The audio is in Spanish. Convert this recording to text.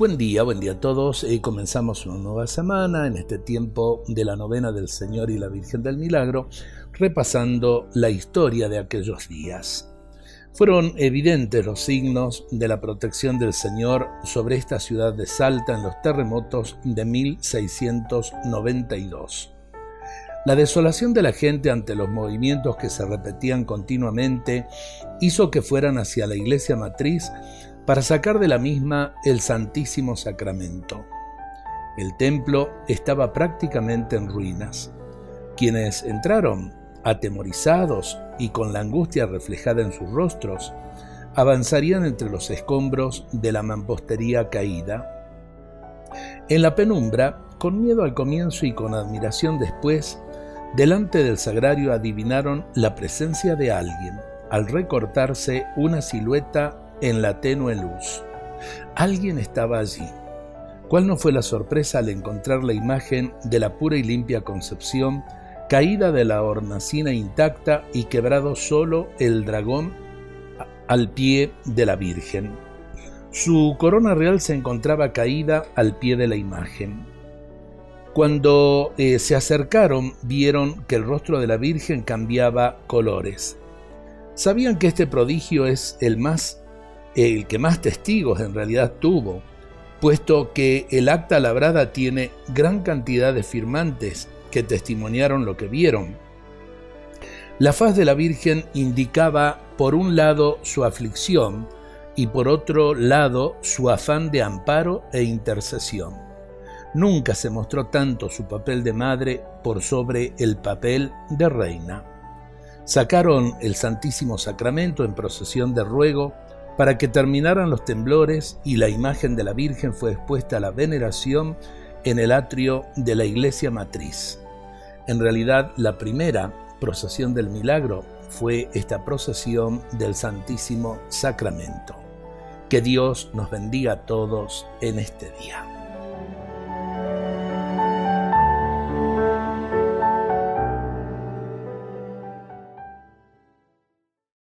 Buen día, buen día a todos. Eh, comenzamos una nueva semana en este tiempo de la novena del Señor y la Virgen del Milagro, repasando la historia de aquellos días. Fueron evidentes los signos de la protección del Señor sobre esta ciudad de Salta en los terremotos de 1692. La desolación de la gente ante los movimientos que se repetían continuamente hizo que fueran hacia la iglesia matriz para sacar de la misma el Santísimo Sacramento. El templo estaba prácticamente en ruinas. Quienes entraron, atemorizados y con la angustia reflejada en sus rostros, avanzarían entre los escombros de la mampostería caída. En la penumbra, con miedo al comienzo y con admiración después, delante del sagrario adivinaron la presencia de alguien al recortarse una silueta en la tenue luz. Alguien estaba allí. ¿Cuál no fue la sorpresa al encontrar la imagen de la pura y limpia concepción, caída de la hornacina intacta y quebrado solo el dragón al pie de la Virgen? Su corona real se encontraba caída al pie de la imagen. Cuando eh, se acercaron, vieron que el rostro de la Virgen cambiaba colores. Sabían que este prodigio es el más el que más testigos en realidad tuvo, puesto que el acta labrada tiene gran cantidad de firmantes que testimoniaron lo que vieron. La faz de la Virgen indicaba por un lado su aflicción y por otro lado su afán de amparo e intercesión. Nunca se mostró tanto su papel de madre por sobre el papel de reina. Sacaron el Santísimo Sacramento en procesión de ruego para que terminaran los temblores y la imagen de la Virgen fue expuesta a la veneración en el atrio de la iglesia matriz. En realidad, la primera procesión del milagro fue esta procesión del Santísimo Sacramento. Que Dios nos bendiga a todos en este día.